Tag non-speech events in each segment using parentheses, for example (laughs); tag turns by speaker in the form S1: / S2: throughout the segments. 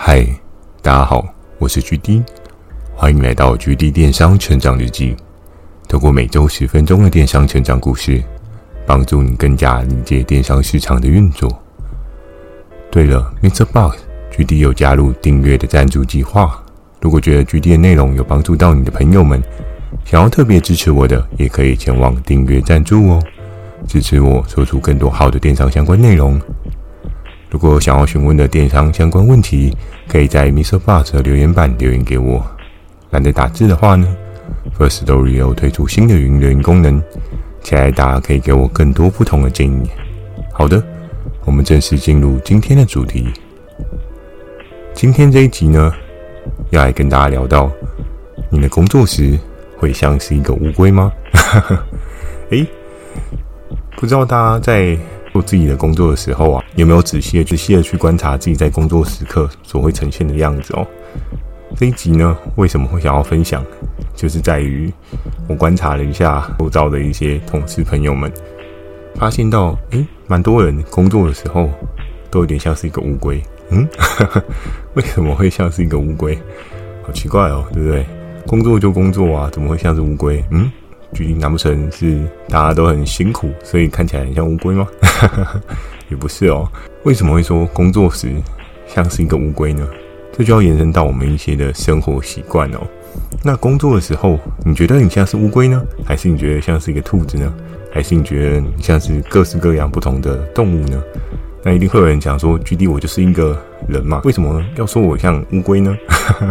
S1: 嗨，大家好，我是 GD，欢迎来到 GD 电商成长日记。透过每周十分钟的电商成长故事，帮助你更加理解电商市场的运作。对了，Mr. Box，GD 有加入订阅的赞助计划。如果觉得 GD 的内容有帮助到你的朋友们，想要特别支持我的，也可以前往订阅赞助哦，支持我说出更多好的电商相关内容。如果想要询问的电商相关问题，可以在 mr bus 的留言板留言给我。懒得打字的话呢，Firstory 有推出新的语音留言功能，期待大家可以给我更多不同的建议。好的，我们正式进入今天的主题。今天这一集呢，要来跟大家聊到，你的工作时会像是一个乌龟吗？(laughs) 诶，不知道大家在。做自己的工作的时候啊，有没有仔细的、仔细的去观察自己在工作时刻所会呈现的样子哦？这一集呢，为什么会想要分享？就是在于我观察了一下周遭的一些同事朋友们，发现到，诶，蛮多人工作的时候都有点像是一个乌龟。嗯，(laughs) 为什么会像是一个乌龟？好奇怪哦，对不对？工作就工作啊，怎么会像是乌龟？嗯。具体难不成是大家都很辛苦，所以看起来很像乌龟吗？(laughs) 也不是哦。为什么会说工作时像是一个乌龟呢？这就要延伸到我们一些的生活习惯哦。那工作的时候，你觉得你像是乌龟呢，还是你觉得像是一个兔子呢？还是你觉得你像是各式各样不同的动物呢？那一定会有人讲说，GD 我就是一个人嘛，为什么要说我像乌龟呢？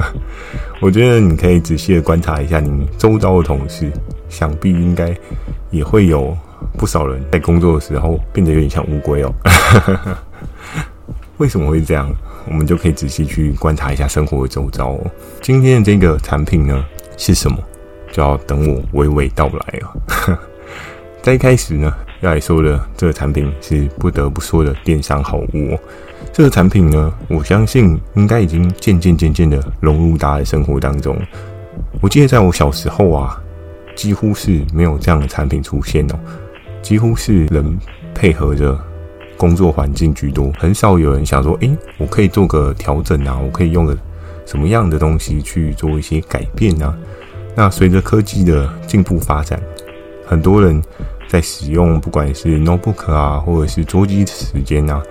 S1: (laughs) 我觉得你可以仔细的观察一下你周遭的同事。想必应该也会有不少人在工作的时候变得有点像乌龟哦。(laughs) 为什么会这样？我们就可以仔细去观察一下生活的周遭哦。今天的这个产品呢是什么？就要等我娓娓道来哦。(laughs) 在一开始呢，要来说的这个产品是不得不说的电商好物哦。这个产品呢，我相信应该已经渐渐渐渐的融入大家的生活当中。我记得在我小时候啊。几乎是没有这样的产品出现哦，几乎是人配合着工作环境居多，很少有人想说，诶，我可以做个调整啊，我可以用个什么样的东西去做一些改变啊？那随着科技的进步发展，很多人在使用不管是 notebook 啊，或者是桌机时间啊，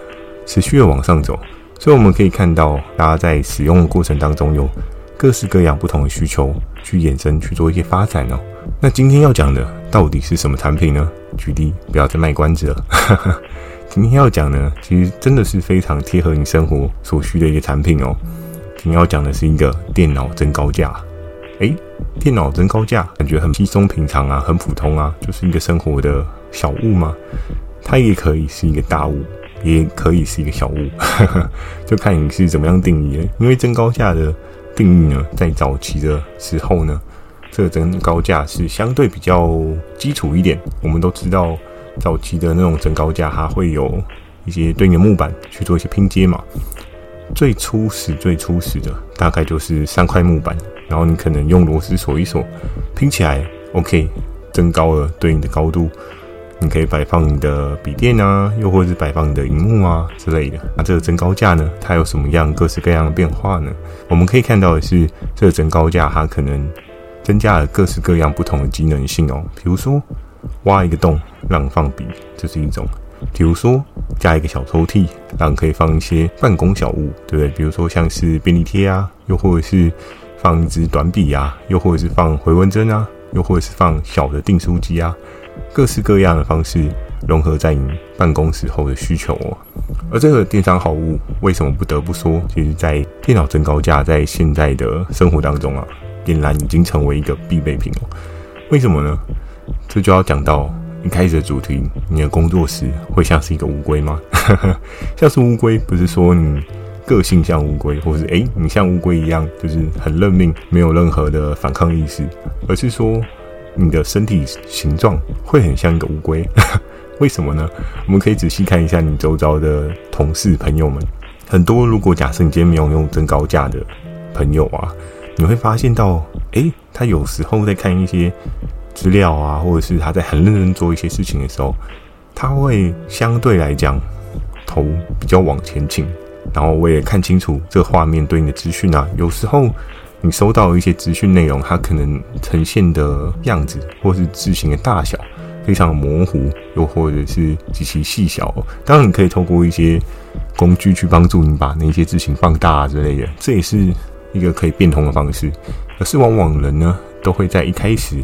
S1: 持续的往上走，所以我们可以看到，大家在使用的过程当中有各式各样不同的需求去衍生去做一些发展哦。那今天要讲的到底是什么产品呢举例不要再卖关子了。(laughs) 今天要讲呢，其实真的是非常贴合你生活所需的一个产品哦。今天要讲的是一个电脑增高架。诶，电脑增高架感觉很稀松平常啊，很普通啊，就是一个生活的小物嘛。它也可以是一个大物，也可以是一个小物，(laughs) 就看你是怎么样定义。因为增高架的定义呢，在早期的时候呢。这个增高架是相对比较基础一点。我们都知道，早期的那种增高架，它会有一些对应的木板去做一些拼接嘛。最初始、最初始的大概就是三块木板，然后你可能用螺丝锁一锁，拼起来，OK，增高了对应的高度。你可以摆放你的笔电啊，又或者是摆放你的荧幕啊之类的。那这个增高架呢，它有什么样各式各样的变化呢？我们可以看到的是，这个增高架它可能。增加了各式各样不同的机能性哦，比如说挖一个洞让放笔，这是一种；比如说加一个小抽屉，让可以放一些办公小物，对不对？比如说像是便利贴啊，又或者是放一支短笔啊，又或者是放回纹针啊，又或者是放小的订书机啊，各式各样的方式融合在你办公时候的需求哦。而这个电商好物为什么不得不说，其实在电脑增高架在现在的生活当中啊。点燃已经成为一个必备品哦。为什么呢？这就要讲到一开始的主题：你的工作时会像是一个乌龟吗？(laughs) 像是乌龟，不是说你个性像乌龟，或是诶你像乌龟一样，就是很认命，没有任何的反抗意识，而是说你的身体形状会很像一个乌龟。(laughs) 为什么呢？我们可以仔细看一下你周遭的同事朋友们，很多如果假设你今天没有用增高架的朋友啊。你会发现到，诶，他有时候在看一些资料啊，或者是他在很认真做一些事情的时候，他会相对来讲头比较往前倾，然后我也看清楚这画面对应的资讯啊，有时候你收到一些资讯内容，它可能呈现的样子或是字形的大小非常模糊，又或者是极其细小。当然，你可以透过一些工具去帮助你把那些字形放大之类的，这也是一个可以变通的方式。可是往往人呢，都会在一开始。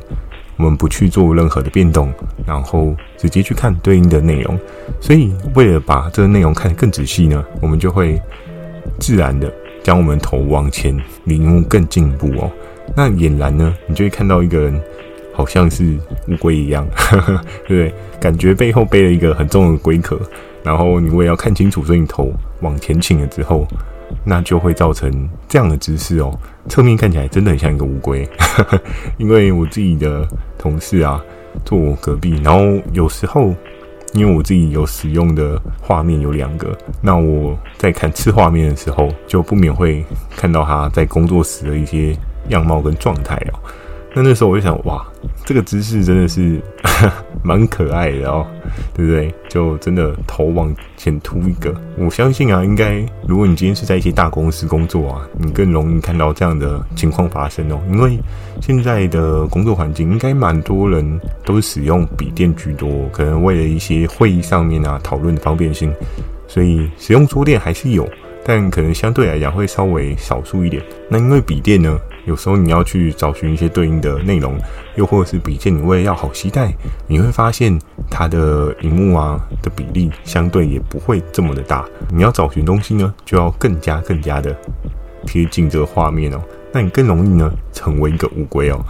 S1: 我们不去做任何的变动，然后直接去看对应的内容。所以，为了把这个内容看得更仔细呢，我们就会自然的将我们头往前，离目更进一步哦。那俨然呢，你就会看到一个人，好像是乌龟一样，(laughs) 对不对？感觉背后背了一个很重的龟壳，然后你为了要看清楚，所以你头往前倾了之后。那就会造成这样的姿势哦，侧面看起来真的很像一个乌龟。(laughs) 因为我自己的同事啊，坐我隔壁，然后有时候因为我自己有使用的画面有两个，那我在看次画面的时候，就不免会看到他在工作时的一些样貌跟状态哦。那那时候我就想，哇，这个姿势真的是 (laughs) 蛮可爱的哦，对不对？就真的头往前凸一个。我相信啊，应该如果你今天是在一些大公司工作啊，你更容易看到这样的情况发生哦。因为现在的工作环境，应该蛮多人都使用笔电居多，可能为了一些会议上面啊讨论的方便性，所以使用桌垫还是有，但可能相对来讲会稍微少数一点。那因为笔电呢？有时候你要去找寻一些对应的内容，又或者是笔电，你为了要好携带，你会发现它的荧幕啊的比例相对也不会这么的大。你要找寻东西呢，就要更加更加的贴近这个画面哦。那你更容易呢成为一个乌龟哦。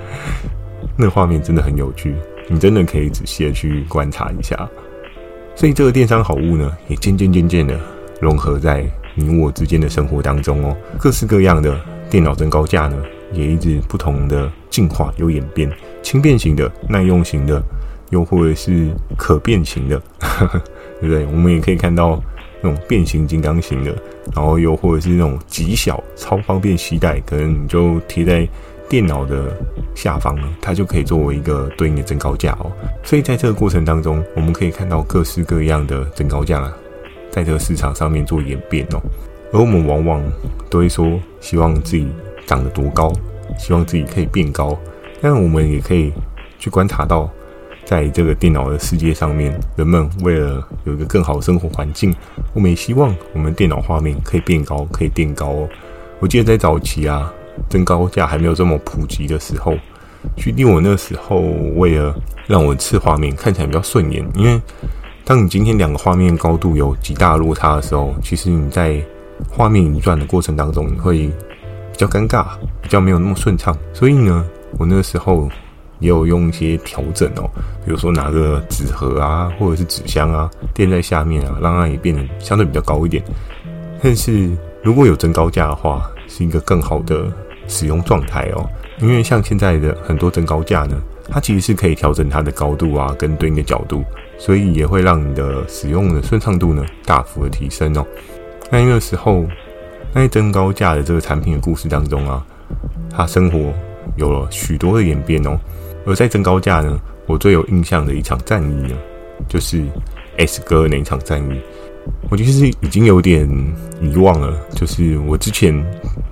S1: (laughs) 那画面真的很有趣，你真的可以仔细的去观察一下。所以这个电商好物呢，也渐渐渐渐的融合在你我之间的生活当中哦，各式各样的。电脑增高架呢，也一直不同的进化有演变，轻便型的、耐用型的，又或者是可变型的，呵呵，对不对？我们也可以看到那种变形金刚型的，然后又或者是那种极小、超方便携带，可能你就贴在电脑的下方了，它就可以作为一个对应的增高架哦。所以在这个过程当中，我们可以看到各式各样的增高架啊，在这个市场上面做演变哦。而我们往往都会说，希望自己长得多高，希望自己可以变高。但我们也可以去观察到，在这个电脑的世界上面，人们为了有一个更好的生活环境，我们也希望我们电脑画面可以变高，可以垫高哦。我记得在早期啊，增高架还没有这么普及的时候，举例我那时候为了让我的次画面看起来比较顺眼，因为当你今天两个画面高度有极大落差的时候，其实你在画面移转的过程当中，你会比较尴尬，比较没有那么顺畅。所以呢，我那个时候也有用一些调整哦，比如说拿个纸盒啊，或者是纸箱啊，垫在下面啊，让它也变得相对比较高一点。但是如果有增高架的话，是一个更好的使用状态哦。因为像现在的很多增高架呢，它其实是可以调整它的高度啊，跟对应的角度，所以也会让你的使用的顺畅度呢大幅的提升哦。那那个时候，那些增高架的这个产品的故事当中啊，他生活有了许多的演变哦。而在增高架呢，我最有印象的一场战役呢，就是 S 哥那一场战役。我其实已经有点遗忘了，就是我之前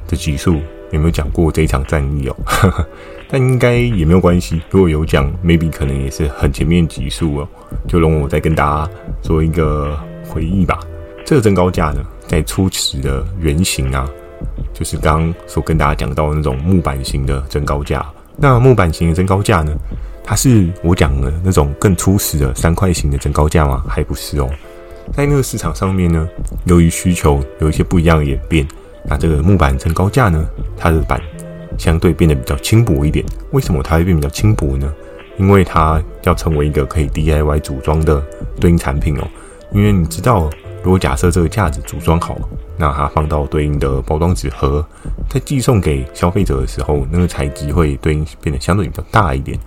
S1: 的集数有没有讲过这一场战役哦？(laughs) 但应该也没有关系，如果有讲，maybe 可能也是很前面几数哦，就容我再跟大家做一个回忆吧。这个增高架呢，在初始的原型啊，就是刚刚所跟大家讲到的那种木板型的增高架。那木板型的增高架呢，它是我讲的那种更初始的三块型的增高架吗？还不是哦。在那个市场上面呢，由于需求有一些不一样的演变，那这个木板增高架呢，它的板相对变得比较轻薄一点。为什么它会变比较轻薄呢？因为它要成为一个可以 DIY 组装的对应产品哦。因为你知道。如果假设这个架子组装好，那它放到对应的包装纸盒，在寄送给消费者的时候，那个材质会对应变得相对比较大一点。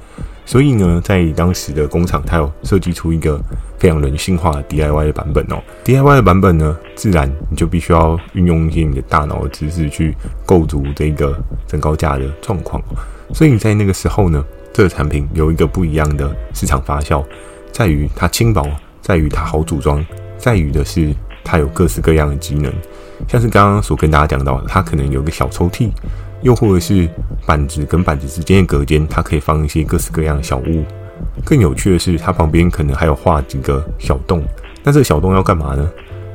S1: 所以呢，在当时的工厂，它有设计出一个非常人性化的 DIY 的版本哦。DIY 的版本呢，自然你就必须要运用一些你的大脑的知识去构筑这个增高架的状况。所以在那个时候呢，这个产品有一个不一样的市场发酵，在于它轻薄，在于它好组装。在于的是，它有各式各样的机能，像是刚刚所跟大家讲到，它可能有个小抽屉，又或者是板子跟板子之间的隔间，它可以放一些各式各样的小物。更有趣的是，它旁边可能还有画几个小洞。那这个小洞要干嘛呢？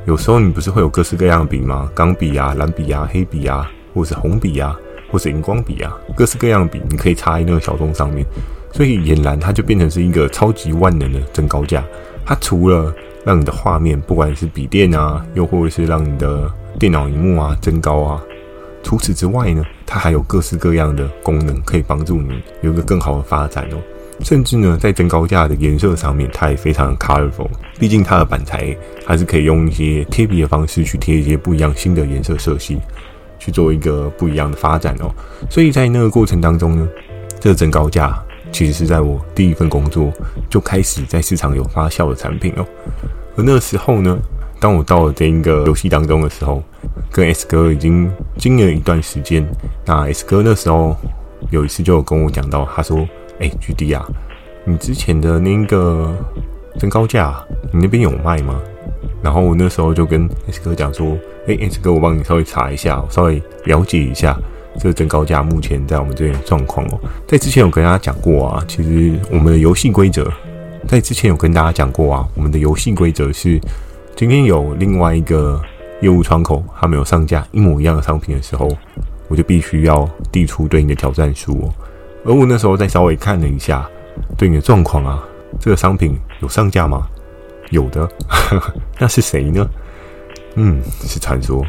S1: 有时候你不是会有各式各样的笔吗？钢笔啊、蓝笔啊、黑笔啊，或者是红笔啊，或者荧光笔啊，各式各样的笔，你可以插在那个小洞上面。所以俨然它就变成是一个超级万能的增高架。它除了让你的画面，不管是笔电啊，又或者是让你的电脑荧幕啊增高啊，除此之外呢，它还有各式各样的功能可以帮助你有一个更好的发展哦。甚至呢，在增高架的颜色上面，它也非常的 colorful。毕竟它的板材还是可以用一些贴皮的方式去贴一些不一样新的颜色色系，去做一个不一样的发展哦。所以在那个过程当中呢，这个增高架其实是在我第一份工作就开始在市场有发酵的产品哦。而那时候呢，当我到了这一个游戏当中的时候，跟 S 哥已经经历了一段时间。那 S 哥那时候有一次就有跟我讲到，他说。哎，GD 啊，你之前的那个增高架，你那边有卖吗？然后我那时候就跟 S 哥讲说，哎，S 哥，我帮你稍微查一下，稍微了解一下这个增高架目前在我们这边的状况哦。在之前有跟大家讲过啊，其实我们的游戏规则，在之前有跟大家讲过啊，我们的游戏规则是，今天有另外一个业务窗口，他们有上架一模一样的商品的时候，我就必须要递出对应的挑战书哦。而我那时候再稍微看了一下对应的状况啊，这个商品有上架吗？有的，(laughs) 那是谁呢？嗯，是传说。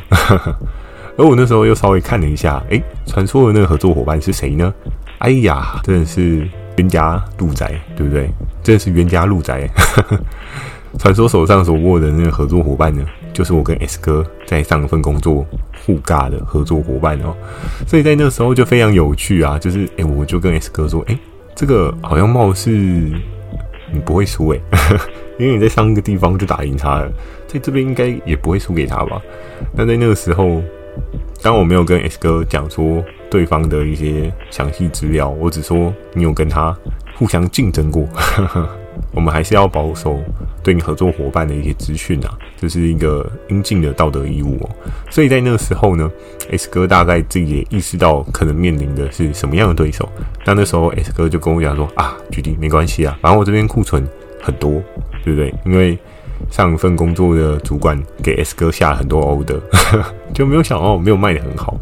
S1: 而我那时候又稍微看了一下，诶，传说的那个合作伙伴是谁呢？哎呀，真的是冤家路窄，对不对？真的是冤家路窄。传说手上所握的那个合作伙伴呢，就是我跟 S 哥在上一份工作互尬的合作伙伴哦，所以在那时候就非常有趣啊，就是诶，我就跟 S 哥说，诶，这个好像貌似你不会输诶，(laughs) 因为你在上一个地方就打赢他了，在这边应该也不会输给他吧？那在那个时候，当我没有跟 S 哥讲说对方的一些详细资料，我只说你有跟他互相竞争过。(laughs) 我们还是要保守对你合作伙伴的一些资讯啊，这是一个应尽的道德义务哦。所以在那个时候呢，S 哥大概自己也意识到可能面临的是什么样的对手。那那时候 S 哥就跟我讲说啊，举例没关系啊，反正我这边库存很多，对不对？因为上一份工作的主管给 S 哥下了很多 order，(laughs) 就没有想到没有卖得很好。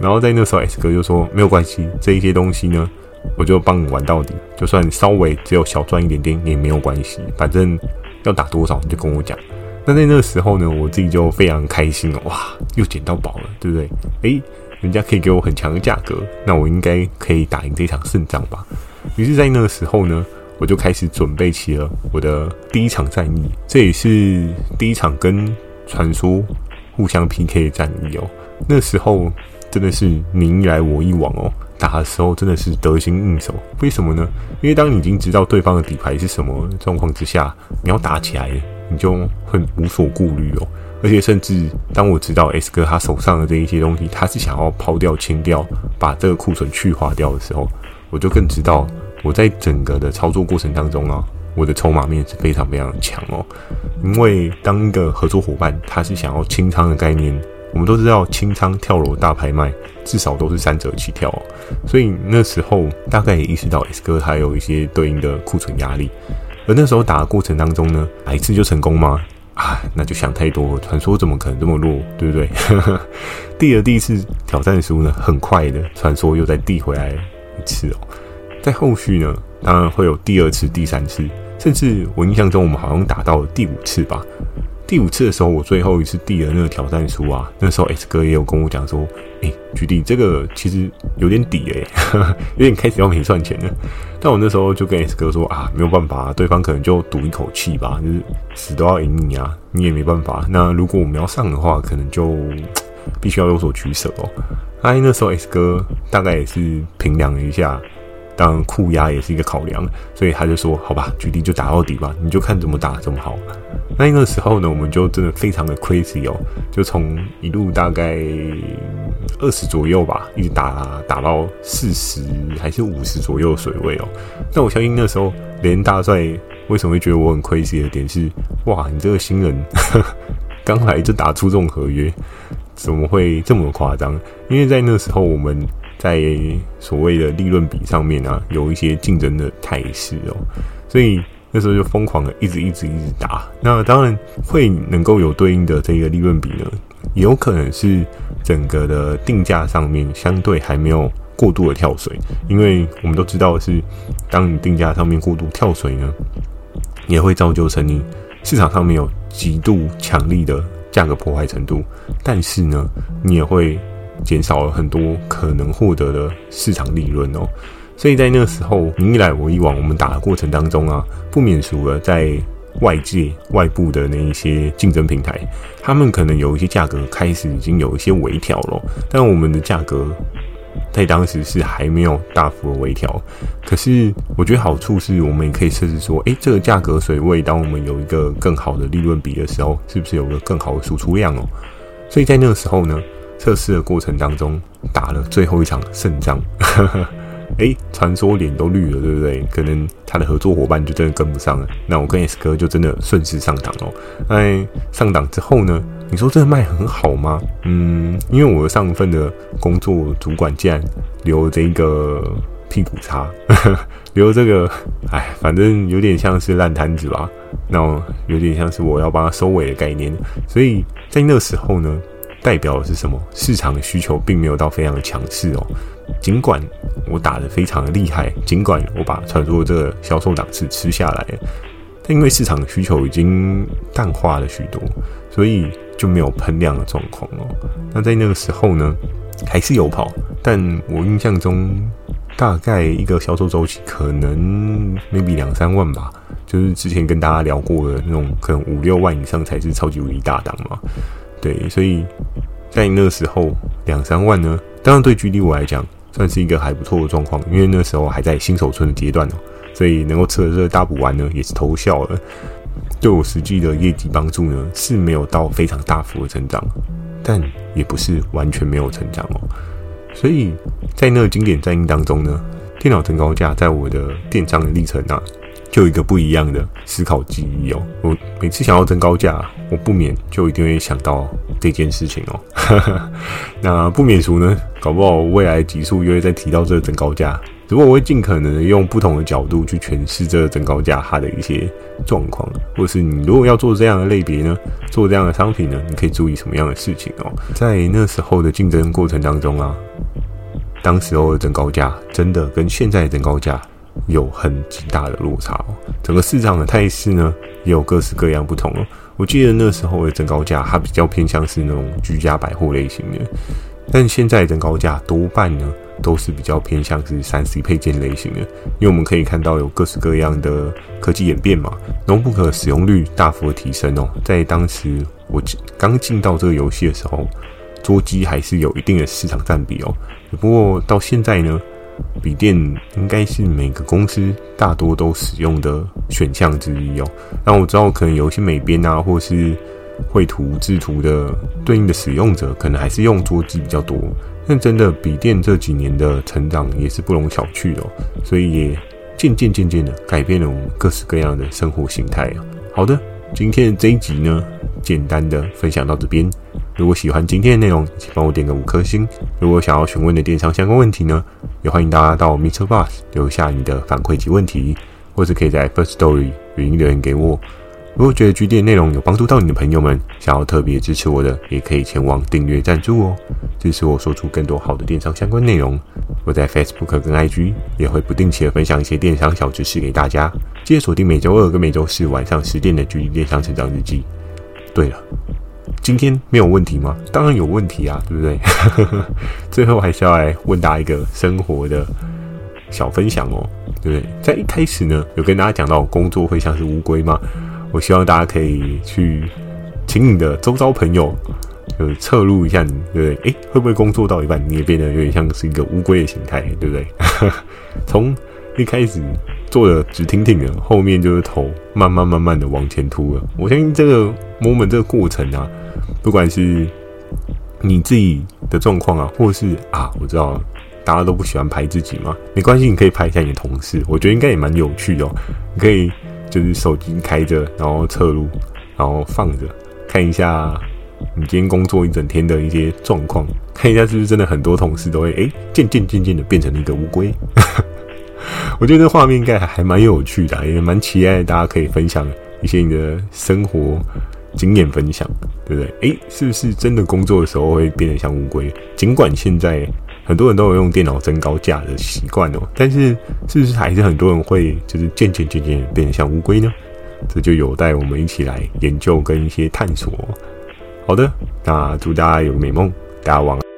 S1: 然后在那时候 S 哥就说没有关系，这一些东西呢。我就帮你玩到底，就算稍微只有小赚一点点也没有关系，反正要打多少你就跟我讲。那在那个时候呢，我自己就非常开心哦，哇，又捡到宝了，对不对？诶，人家可以给我很强的价格，那我应该可以打赢这场胜仗吧？于是，在那个时候呢，我就开始准备起了我的第一场战役，这也是第一场跟传说互相 PK 的战役哦。那时候真的是你一来我一往哦。打的时候真的是得心应手，为什么呢？因为当你已经知道对方的底牌是什么状况之下，你要打起来，你就会无所顾虑哦。而且甚至当我知道 S 哥他手上的这一些东西，他是想要抛掉、清掉，把这个库存去化掉的时候，我就更知道我在整个的操作过程当中啊，我的筹码面是非常非常强哦。因为当一个合作伙伴他是想要清仓的概念。我们都知道清仓跳楼大拍卖至少都是三折起跳，所以那时候大概也意识到 S 哥他有一些对应的库存压力。而那时候打的过程当中呢，打一次就成功吗？啊，那就想太多了。传说怎么可能这么弱，对不对？(laughs) 递了第一次挑战书呢，很快的传说又再递回来一次哦。在后续呢，当然会有第二次、第三次，甚至我印象中我们好像打到了第五次吧。第五次的时候，我最后一次递了那个挑战书啊，那时候 S 哥也有跟我讲说，哎、欸，举例这个其实有点底诶、欸，(laughs) 有点开始要没赚钱了。但我那时候就跟 S 哥说啊，没有办法，对方可能就赌一口气吧，就是死都要赢你啊，你也没办法。那如果我们要上的话，可能就必须要有所取舍哦。哎，那时候 S 哥大概也是评量了一下。当然，库压也是一个考量，所以他就说：“好吧，举例就打到底吧，你就看怎么打怎么好。”那那个时候呢，我们就真的非常的 crazy 哦，就从一路大概二十左右吧，一直打打到四十还是五十左右水位哦。那我相信那时候连大帅为什么会觉得我很 crazy 的点是：哇，你这个新人 (laughs) 刚来就打出这种合约，怎么会这么夸张？因为在那时候我们在所谓的利润比上面啊，有一些竞争的态势哦，所以那时候就疯狂的一直一直一直打。那当然会能够有对应的这个利润比呢，也有可能是整个的定价上面相对还没有过度的跳水，因为我们都知道是，当你定价上面过度跳水呢，也会造就成你市场上面有极度强力的价格破坏程度，但是呢，你也会减少了很多可能获得的市场利润哦。所以在那个时候，你一来我一往，我们打的过程当中啊，不免除了，在外界外部的那一些竞争平台，他们可能有一些价格开始已经有一些微调了，但我们的价格。在当时是还没有大幅的微调，可是我觉得好处是我们也可以设置说，诶，这个价格水位，当我们有一个更好的利润比的时候，是不是有个更好的输出量哦？所以在那个时候呢，测试的过程当中，打了最后一场胜仗。(laughs) 诶，传说脸都绿了，对不对？可能他的合作伙伴就真的跟不上了。那我跟 S 哥就真的顺势上档哦。哎上档之后呢？你说这个卖很好吗？嗯，因为我上一份的工作主管竟然留这个屁股叉，(laughs) 留这个，哎，反正有点像是烂摊子吧。那有点像是我要帮他收尾的概念。所以在那时候呢，代表的是什么？市场需求并没有到非常的强势哦。尽管我打得非常的厉害，尽管我把传说这个销售档次吃下来，但因为市场需求已经淡化了许多，所以就没有喷量的状况哦。那在那个时候呢，还是有跑，但我印象中大概一个销售周期可能 maybe 两三万吧，就是之前跟大家聊过的那种，可能五六万以上才是超级无敌大档嘛。对，所以在那时候两三万呢，当然对距离我来讲。算是一个还不错的状况，因为那时候还在新手村的阶段哦，所以能够吃了这个大补丸呢，也是偷笑了。对我实际的业绩帮助呢，是没有到非常大幅的成长，但也不是完全没有成长哦。所以在那个经典战役当中呢，电脑增高价在我的电商的历程啊。就有一个不一样的思考记忆哦。我每次想要增高价，我不免就一定会想到这件事情哦。(laughs) 那不免俗呢，搞不好未来集数又会再提到这个增高价。只不过我会尽可能的用不同的角度去诠释这个增高价它的一些状况，或是你如果要做这样的类别呢，做这样的商品呢，你可以注意什么样的事情哦。在那时候的竞争过程当中啊，当时候的增高价真的跟现在的增高价。有很极大的落差哦，整个市场的态势呢，也有各式各样不同哦。我记得那时候的增高价，它比较偏向是那种居家百货类型的，但现在增高价多半呢，都是比较偏向是三 C 配件类型的。因为我们可以看到有各式各样的科技演变嘛，Notebook 使用率大幅的提升哦。在当时我刚进到这个游戏的时候，桌机还是有一定的市场占比哦。不过到现在呢，笔电应该是每个公司大多都使用的选项之一哦。那我知道可能有一些美编啊，或是绘图制图的对应的使用者，可能还是用桌机比较多。但真的笔电这几年的成长也是不容小觑的哦，所以也渐渐渐渐的改变了我们各式各样的生活形态啊。好的，今天的这一集呢，简单的分享到这边。如果喜欢今天的内容，请帮我点个五颗星。如果想要询问的电商相关问题呢，也欢迎大家到 MixerBox 留下你的反馈及问题，或是可以在 First Story 语音留言给我。如果觉得 G 店内容有帮助到你的朋友们，想要特别支持我的，也可以前往订阅赞助哦，支持我说出更多好的电商相关内容。我在 Facebook 跟 IG 也会不定期的分享一些电商小知识给大家。记得锁定每周二跟每周四晚上十点的 G 电商成长日记。对了。今天没有问题吗？当然有问题啊，对不对？(laughs) 最后还是要来问大家一个生活的小分享哦，对不对？在一开始呢，有跟大家讲到工作会像是乌龟吗？我希望大家可以去请你的周遭朋友，就是侧录一下你，对不对？诶，会不会工作到一半你也变得有点像是一个乌龟的形态，对不对？(laughs) 从一开始做的直挺挺的，后面就是头慢慢慢慢的往前凸了。我相信这个 moment 这个过程啊。不管是你自己的状况啊，或是啊，我知道大家都不喜欢拍自己嘛，没关系，你可以拍一下你的同事，我觉得应该也蛮有趣的哦。你可以就是手机开着，然后侧录，然后放着，看一下你今天工作一整天的一些状况，看一下是不是真的很多同事都会哎渐渐渐渐的变成了一个乌龟。(laughs) 我觉得这画面应该还蛮有趣的，也蛮期待大家可以分享一些你的生活经验分享，对不对？诶，是不是真的工作的时候会变得像乌龟？尽管现在很多人都有用电脑增高架的习惯哦，但是是不是还是很多人会就是渐渐渐渐变得像乌龟呢？这就有待我们一起来研究跟一些探索。好的，那祝大家有个美梦，大家晚安。